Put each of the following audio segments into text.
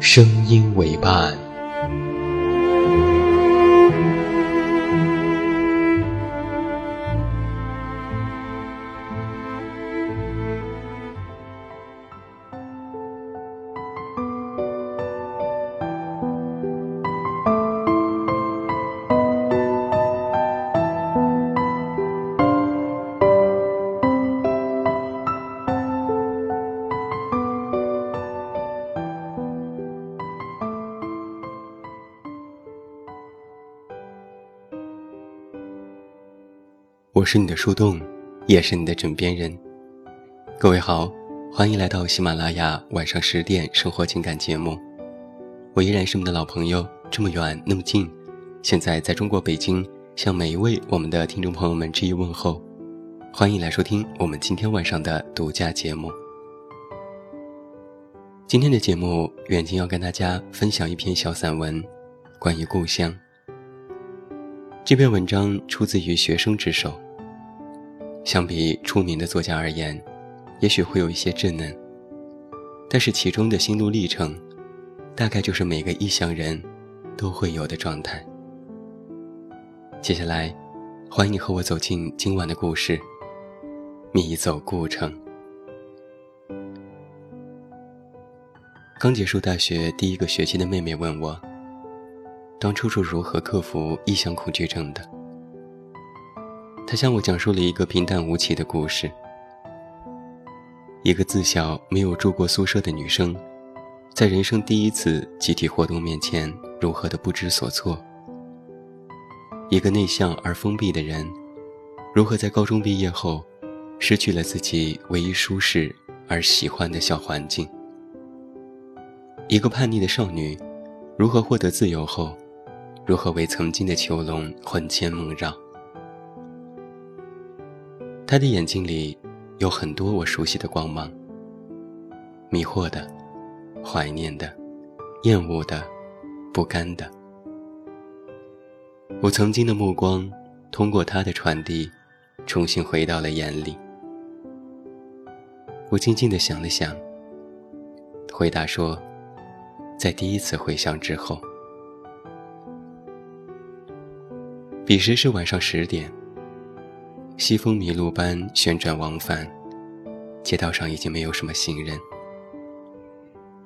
声音为伴。我是你的树洞，也是你的枕边人。各位好，欢迎来到喜马拉雅晚上十点生活情感节目。我依然是你的老朋友，这么远那么近。现在在中国北京，向每一位我们的听众朋友们致以问候。欢迎来收听我们今天晚上的独家节目。今天的节目，远近要跟大家分享一篇小散文，关于故乡。这篇文章出自于学生之手。相比出名的作家而言，也许会有一些稚嫩，但是其中的心路历程，大概就是每个异乡人都会有的状态。接下来，欢迎你和我走进今晚的故事，迷走故城。刚结束大学第一个学期的妹妹问我。当初是如何克服异乡恐惧症的？他向我讲述了一个平淡无奇的故事：一个自小没有住过宿舍的女生，在人生第一次集体活动面前如何的不知所措；一个内向而封闭的人，如何在高中毕业后失去了自己唯一舒适而喜欢的小环境；一个叛逆的少女，如何获得自由后。如何为曾经的囚笼魂牵梦绕？他的眼睛里有很多我熟悉的光芒，迷惑的、怀念的、厌恶的、不甘的。我曾经的目光通过他的传递，重新回到了眼里。我静静地想了想，回答说：“在第一次回想之后。”彼时是晚上十点，西风迷路般旋转往返，街道上已经没有什么行人。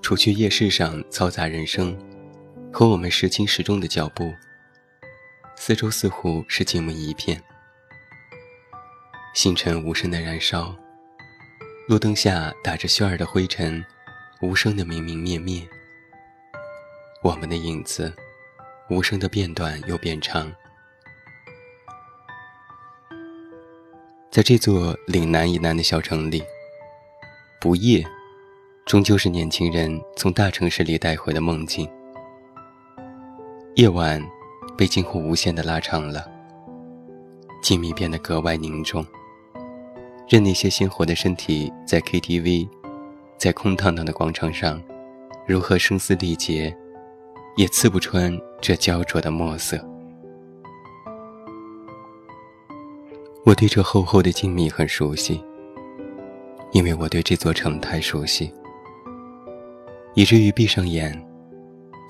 除去夜市上嘈杂人声，和我们时轻时重的脚步，四周似乎是静默一片。星辰无声的燃烧，路灯下打着旋儿的灰尘，无声的明明灭灭。我们的影子，无声的变短又变长。在这座岭南以南的小城里，不夜，终究是年轻人从大城市里带回的梦境。夜晚被近乎无限的拉长了，静谧变得格外凝重。任那些鲜活的身体在 KTV，在空荡荡的广场上，如何声嘶力竭，也刺不穿这焦灼的墨色。我对这厚厚的静谧很熟悉，因为我对这座城太熟悉，以至于闭上眼，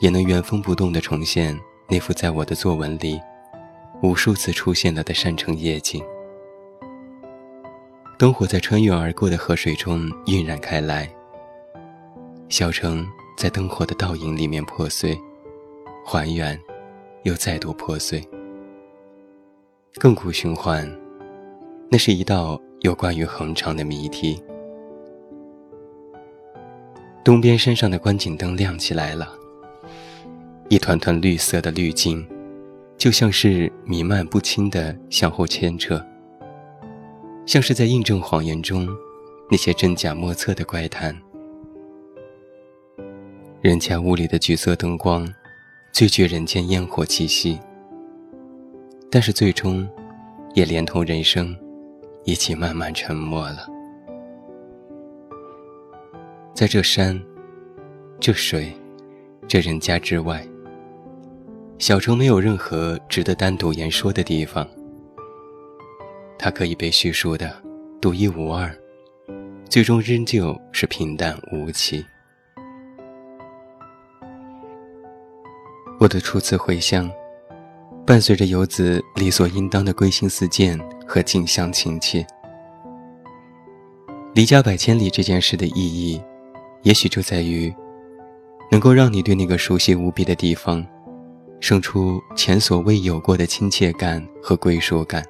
也能原封不动地重现那幅在我的作文里无数次出现了的山城夜景。灯火在穿越而过的河水中晕染开来，小城在灯火的倒影里面破碎，还原，又再度破碎，亘古循环。那是一道有关于恒长的谜题。东边山上的观景灯亮起来了，一团团绿色的滤镜，就像是弥漫不清的相互牵扯，像是在印证谎言中那些真假莫测的怪谈。人家屋里的橘色灯光，最具人间烟火气息，但是最终，也连同人生，一起慢慢沉默了。在这山、这水、这人家之外，小城没有任何值得单独言说的地方。它可以被叙述的独一无二，最终仍旧是平淡无奇。我的初次回乡，伴随着游子理所应当的归心似箭和近乡情切。离家百千里这件事的意义，也许就在于，能够让你对那个熟悉无比的地方，生出前所未有过的亲切感和归属感。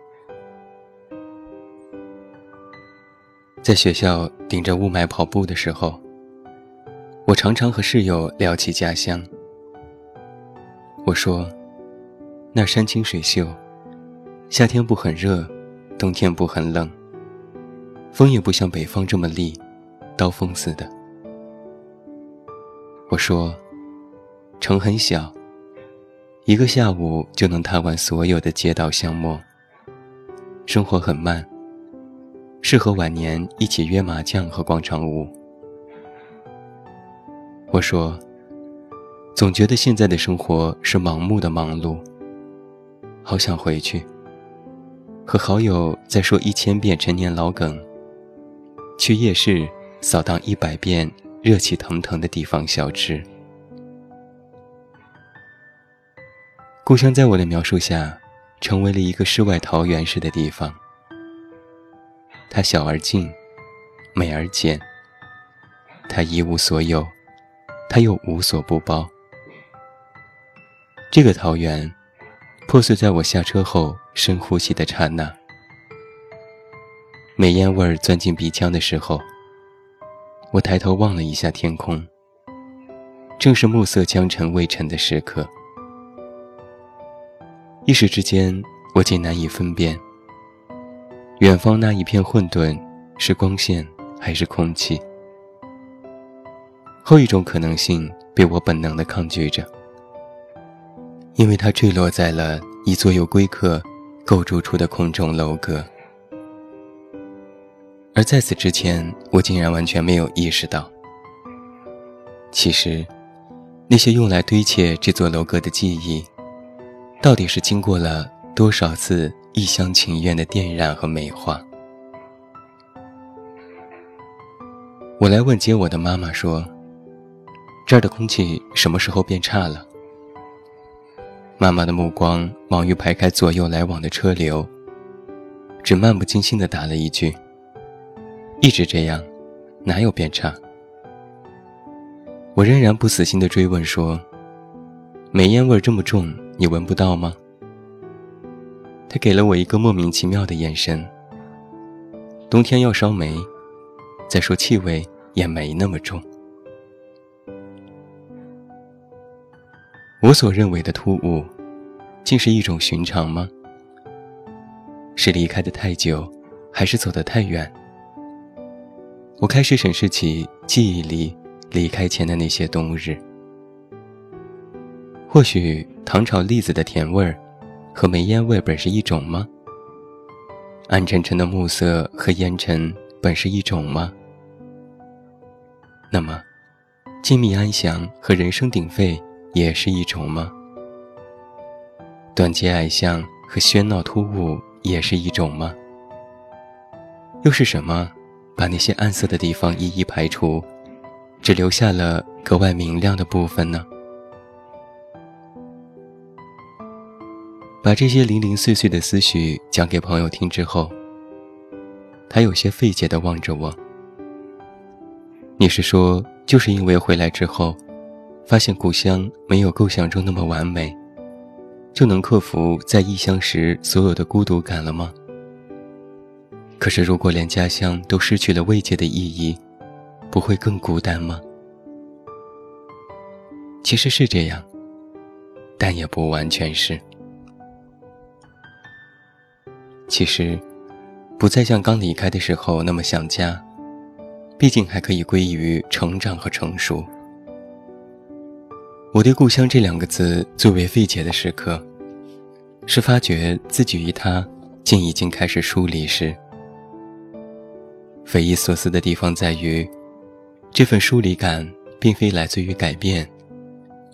在学校顶着雾霾跑步的时候，我常常和室友聊起家乡。我说：“那山清水秀，夏天不很热，冬天不很冷，风也不像北方这么厉，刀锋似的。”我说：“城很小，一个下午就能踏完所有的街道巷陌。生活很慢，适合晚年一起约麻将和广场舞。”我说。总觉得现在的生活是盲目的忙碌，好想回去，和好友再说一千遍陈年老梗，去夜市扫荡一百遍热气腾腾的地方小吃。故乡在我的描述下，成为了一个世外桃源似的地方。它小而静，美而简。它一无所有，它又无所不包。这个桃源，破碎在我下车后深呼吸的刹那。煤烟味儿钻进鼻腔的时候，我抬头望了一下天空。正是暮色将沉未沉的时刻，一时之间，我竟难以分辨，远方那一片混沌是光线还是空气。后一种可能性被我本能地抗拒着。因为它坠落在了一座有龟壳构筑出的空中楼阁，而在此之前，我竟然完全没有意识到。其实，那些用来堆砌这座楼阁的记忆，到底是经过了多少次一厢情愿的渲染和美化？我来问接我的妈妈说：“这儿的空气什么时候变差了？”妈妈的目光忙于排开左右来往的车流，只漫不经心地答了一句：“一直这样，哪有变差？”我仍然不死心地追问说：“煤烟味这么重，你闻不到吗？”他给了我一个莫名其妙的眼神。冬天要烧煤，再说气味也没那么重。我所认为的突兀，竟是一种寻常吗？是离开的太久，还是走得太远？我开始审视起记忆里离开前的那些冬日。或许糖炒栗子的甜味儿，和煤烟味本是一种吗？暗沉沉的暮色和烟尘本是一种吗？那么，静谧安详和人声鼎沸。也是一种吗？短街矮巷和喧闹突兀也是一种吗？又是什么把那些暗色的地方一一排除，只留下了格外明亮的部分呢？把这些零零碎碎的思绪讲给朋友听之后，他有些费解地望着我：“你是说，就是因为回来之后？”发现故乡没有构想中那么完美，就能克服在异乡时所有的孤独感了吗？可是，如果连家乡都失去了慰藉的意义，不会更孤单吗？其实是这样，但也不完全是。其实，不再像刚离开的时候那么想家，毕竟还可以归于成长和成熟。我对故乡这两个字最为费解的时刻，是发觉自己与他竟已经开始疏离时。匪夷所思的地方在于，这份疏离感并非来自于改变，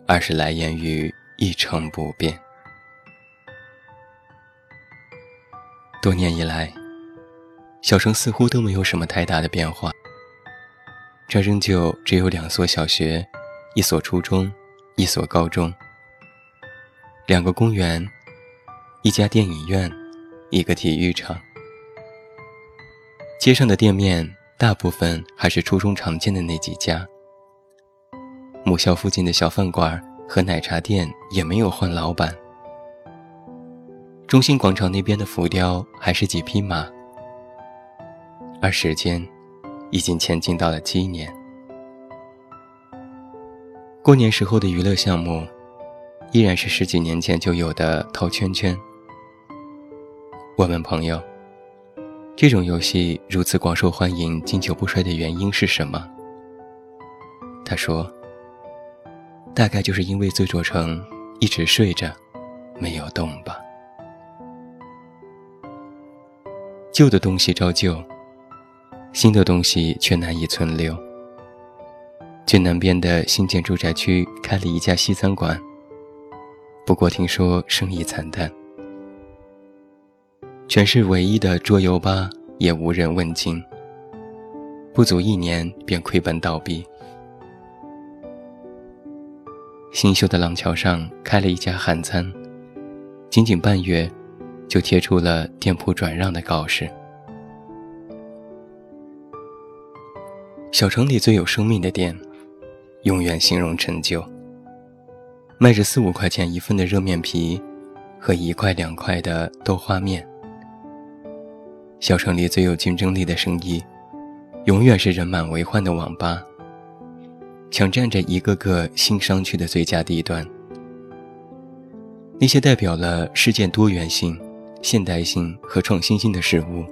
而是来源于一成不变。多年以来，小城似乎都没有什么太大的变化。这仍旧只有两所小学，一所初中，一所高中，两个公园，一家电影院，一个体育场。街上的店面大部分还是初中常见的那几家，母校附近的小饭馆和奶茶店也没有换老板。中心广场那边的浮雕还是几匹马，而时间已经前进到了七年。过年时候的娱乐项目依然是十几年前就有的套圈圈。我问朋友。这种游戏如此广受欢迎、经久不衰的原因是什么？他说：“大概就是因为醉着城一直睡着，没有动吧。旧的东西照旧，新的东西却难以存留。最南边的新建住宅区开了一家西餐馆，不过听说生意惨淡。”全市唯一的桌游吧也无人问津，不足一年便亏本倒闭。新修的廊桥上开了一家韩餐，仅仅半月，就贴出了店铺转让的告示。小城里最有生命的店，永远形容陈旧，卖着四五块钱一份的热面皮，和一块两块的豆花面。小城里最有竞争力的生意，永远是人满为患的网吧，抢占着一个个新商区的最佳地段。那些代表了世界多元性、现代性和创新性的事物，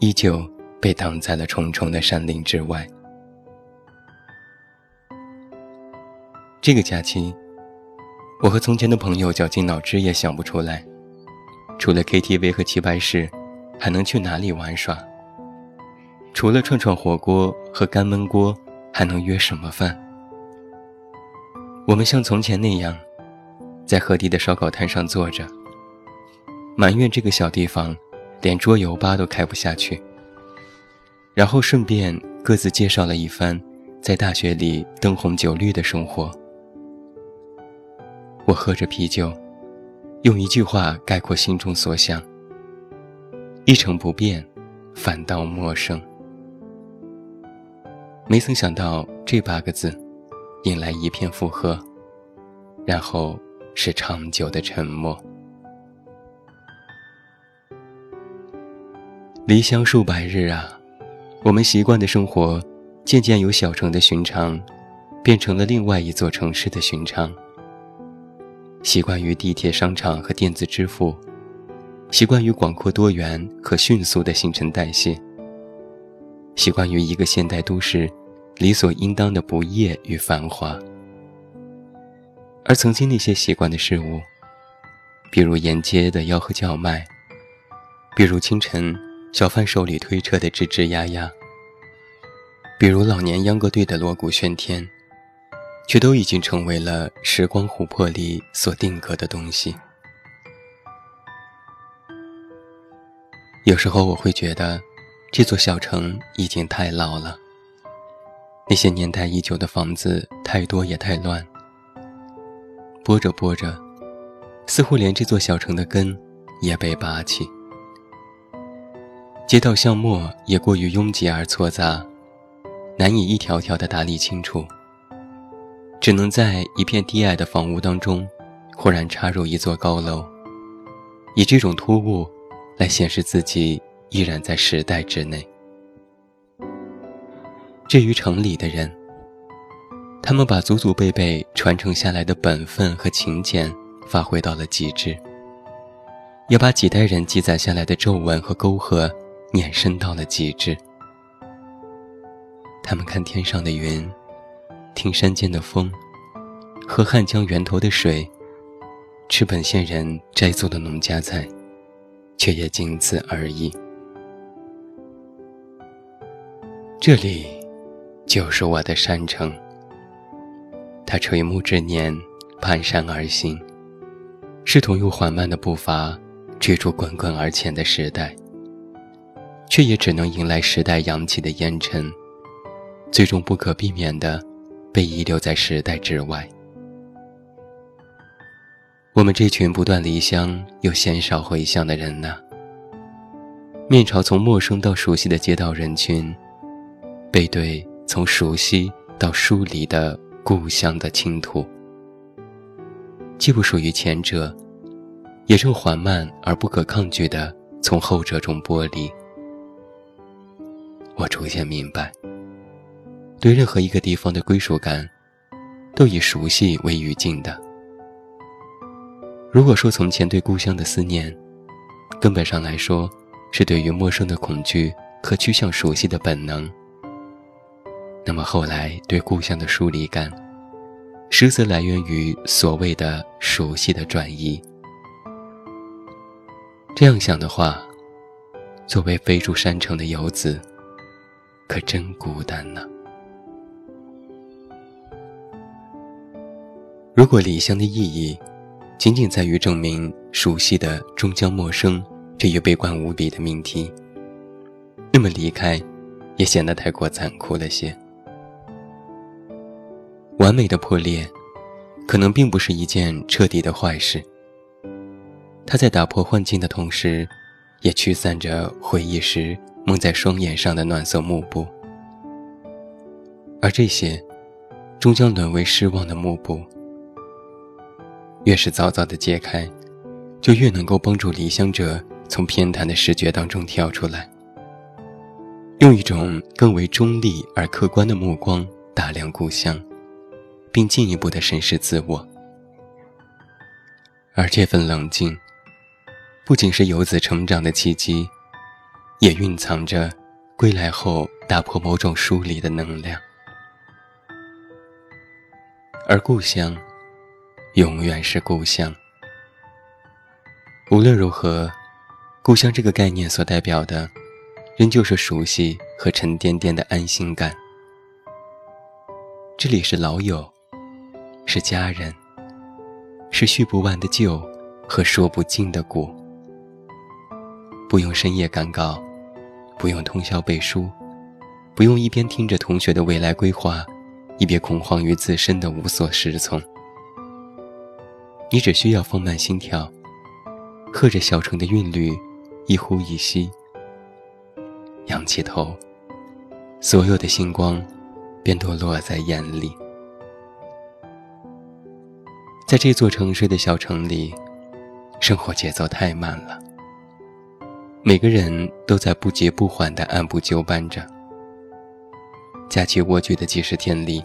依旧被挡在了重重的山林之外。这个假期，我和从前的朋友绞尽脑汁也想不出来，除了 KTV 和棋牌室。还能去哪里玩耍？除了串串火锅和干焖锅，还能约什么饭？我们像从前那样，在河堤的烧烤摊上坐着，埋怨这个小地方连桌游吧都开不下去。然后顺便各自介绍了一番在大学里灯红酒绿的生活。我喝着啤酒，用一句话概括心中所想。一成不变，反倒陌生。没曾想到这八个字，引来一片附和，然后是长久的沉默。离乡数百日啊，我们习惯的生活，渐渐由小城的寻常，变成了另外一座城市的寻常。习惯于地铁、商场和电子支付。习惯于广阔多元和迅速的新陈代谢，习惯于一个现代都市理所应当的不夜与繁华，而曾经那些习惯的事物，比如沿街的吆喝叫卖，比如清晨小贩手里推车的吱吱呀呀，比如老年秧歌队的锣鼓喧天，却都已经成为了时光琥珀里所定格的东西。有时候我会觉得，这座小城已经太老了。那些年代已久的房子太多也太乱。拨着拨着，似乎连这座小城的根也被拔起。街道巷陌也过于拥挤而错杂，难以一条条的打理清楚。只能在一片低矮的房屋当中，忽然插入一座高楼，以这种突兀来显示自己依然在时代之内。至于城里的人，他们把祖祖辈辈传承下来的本分和勤俭发挥到了极致，也把几代人积攒下来的皱纹和沟壑碾深到了极致。他们看天上的云，听山间的风，喝汉江源头的水，吃本县人摘做的农家菜，却也仅此而已。这里。就是我的山城。他垂暮之年，攀山而行，试图用缓慢的步伐追逐滚滚而前的时代，却也只能迎来时代扬起的烟尘，最终不可避免的被遗留在时代之外。我们这群不断离乡又鲜少回乡的人呐，面朝从陌生到熟悉的街道人群，背对。从熟悉到疏离的故乡的倾土，既不属于前者，也正缓慢而不可抗拒地从后者中剥离。我逐渐明白，对任何一个地方的归属感，都以熟悉为语境的。如果说从前对故乡的思念，根本上来说，是对于陌生的恐惧和趋向熟悉的本能。那么后来对故乡的疏离感，实则来源于所谓的熟悉的转移。这样想的话，作为飞入山城的游子，可真孤单呢。如果离乡的意义，仅仅在于证明熟悉的终将陌生这一悲观无比的命题，那么离开，也显得太过残酷了些。完美的破裂，可能并不是一件彻底的坏事。它在打破幻境的同时，也驱散着回忆时蒙在双眼上的暖色幕布。而这些，终将沦为失望的幕布。越是早早的揭开，就越能够帮助离乡者从偏袒的视觉当中跳出来，用一种更为中立而客观的目光打量故乡。并进一步的审视自我，而这份冷静，不仅是游子成长的契机，也蕴藏着归来后打破某种疏离的能量。而故乡，永远是故乡。无论如何，故乡这个概念所代表的，仍旧是熟悉和沉甸甸的安心感。这里是老友。是家人，是叙不完的旧和说不尽的古。不用深夜赶稿，不用通宵背书，不用一边听着同学的未来规划，一边恐慌于自身的无所适从。你只需要放慢心跳，和着小城的韵律，一呼一吸，仰起头，所有的星光便都落在眼里。在这座城市的小城里，生活节奏太慢了。每个人都在不急不缓地按部就班着。假期蜗居的几十天里，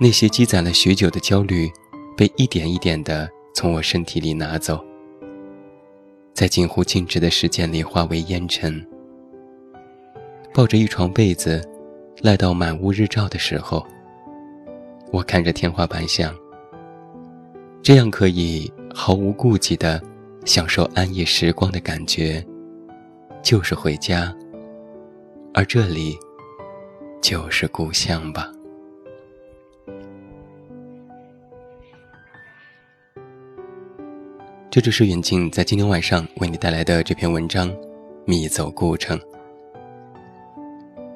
那些积攒了许久的焦虑，被一点一点地从我身体里拿走，在近乎静止的时间里化为烟尘。抱着一床被子，赖到满屋日照的时候，我看着天花板想。这样可以毫无顾忌地享受安逸时光的感觉，就是回家，而这里就是故乡吧。这就是远近在今天晚上为你带来的这篇文章《密走故城》。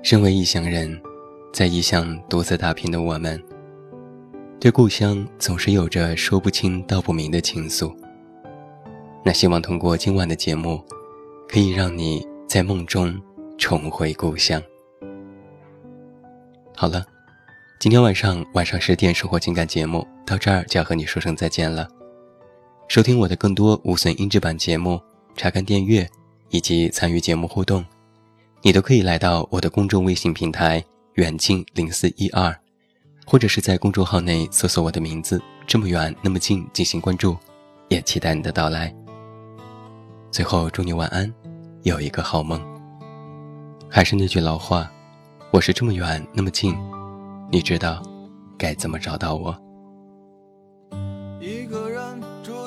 身为异乡人，在异乡独自打拼的我们。对故乡总是有着说不清道不明的情愫。那希望通过今晚的节目，可以让你在梦中重回故乡。好了，今天晚上晚上十点生活情感节目到这儿就要和你说声再见了。收听我的更多无损音质版节目，查看订阅以及参与节目互动，你都可以来到我的公众微信平台远近零四一二，或者是在公众号内搜索我的名字这么远那么近进行关注，也期待你的到来。最后祝你晚安，有一个好梦。还是那句老话，我是这么远那么近。你知道该怎么找到我？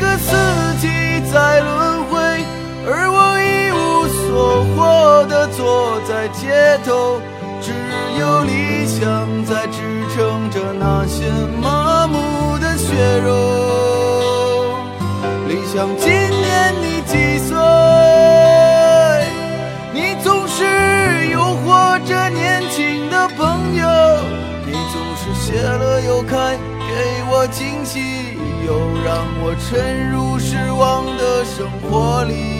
个四季在轮回，而我一无所获的坐在街头，只有理想在支撑着那些麻木的血肉。理想今年你几岁？你总是诱惑着年轻的朋友，你总是谢了又开，惊喜，又让我沉入失望的生活里。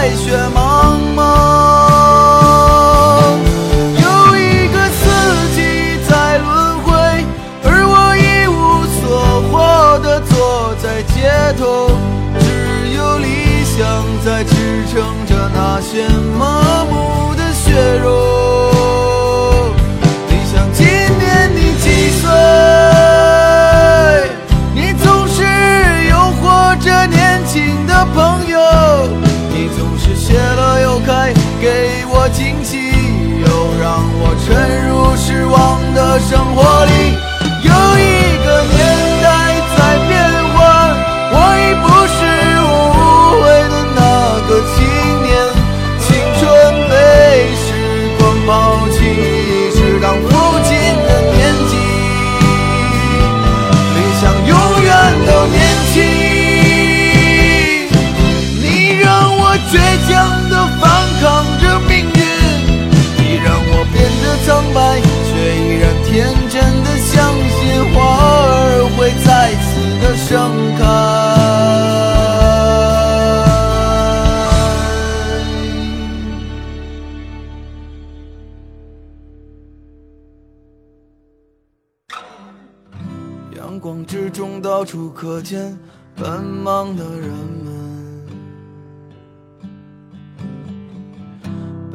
白雪茫茫。有一个四季在轮回而我一无所获的坐在街头只有理想在支撑着那些麻木。白却依然天真的相信花儿会再次的盛开。阳光之中到处可见奔忙的人们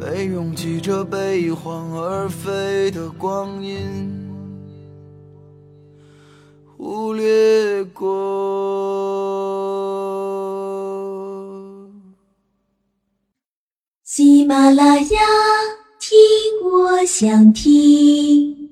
被拥挤着，被一晃而飞的光阴忽略过。喜马拉雅听，我想听。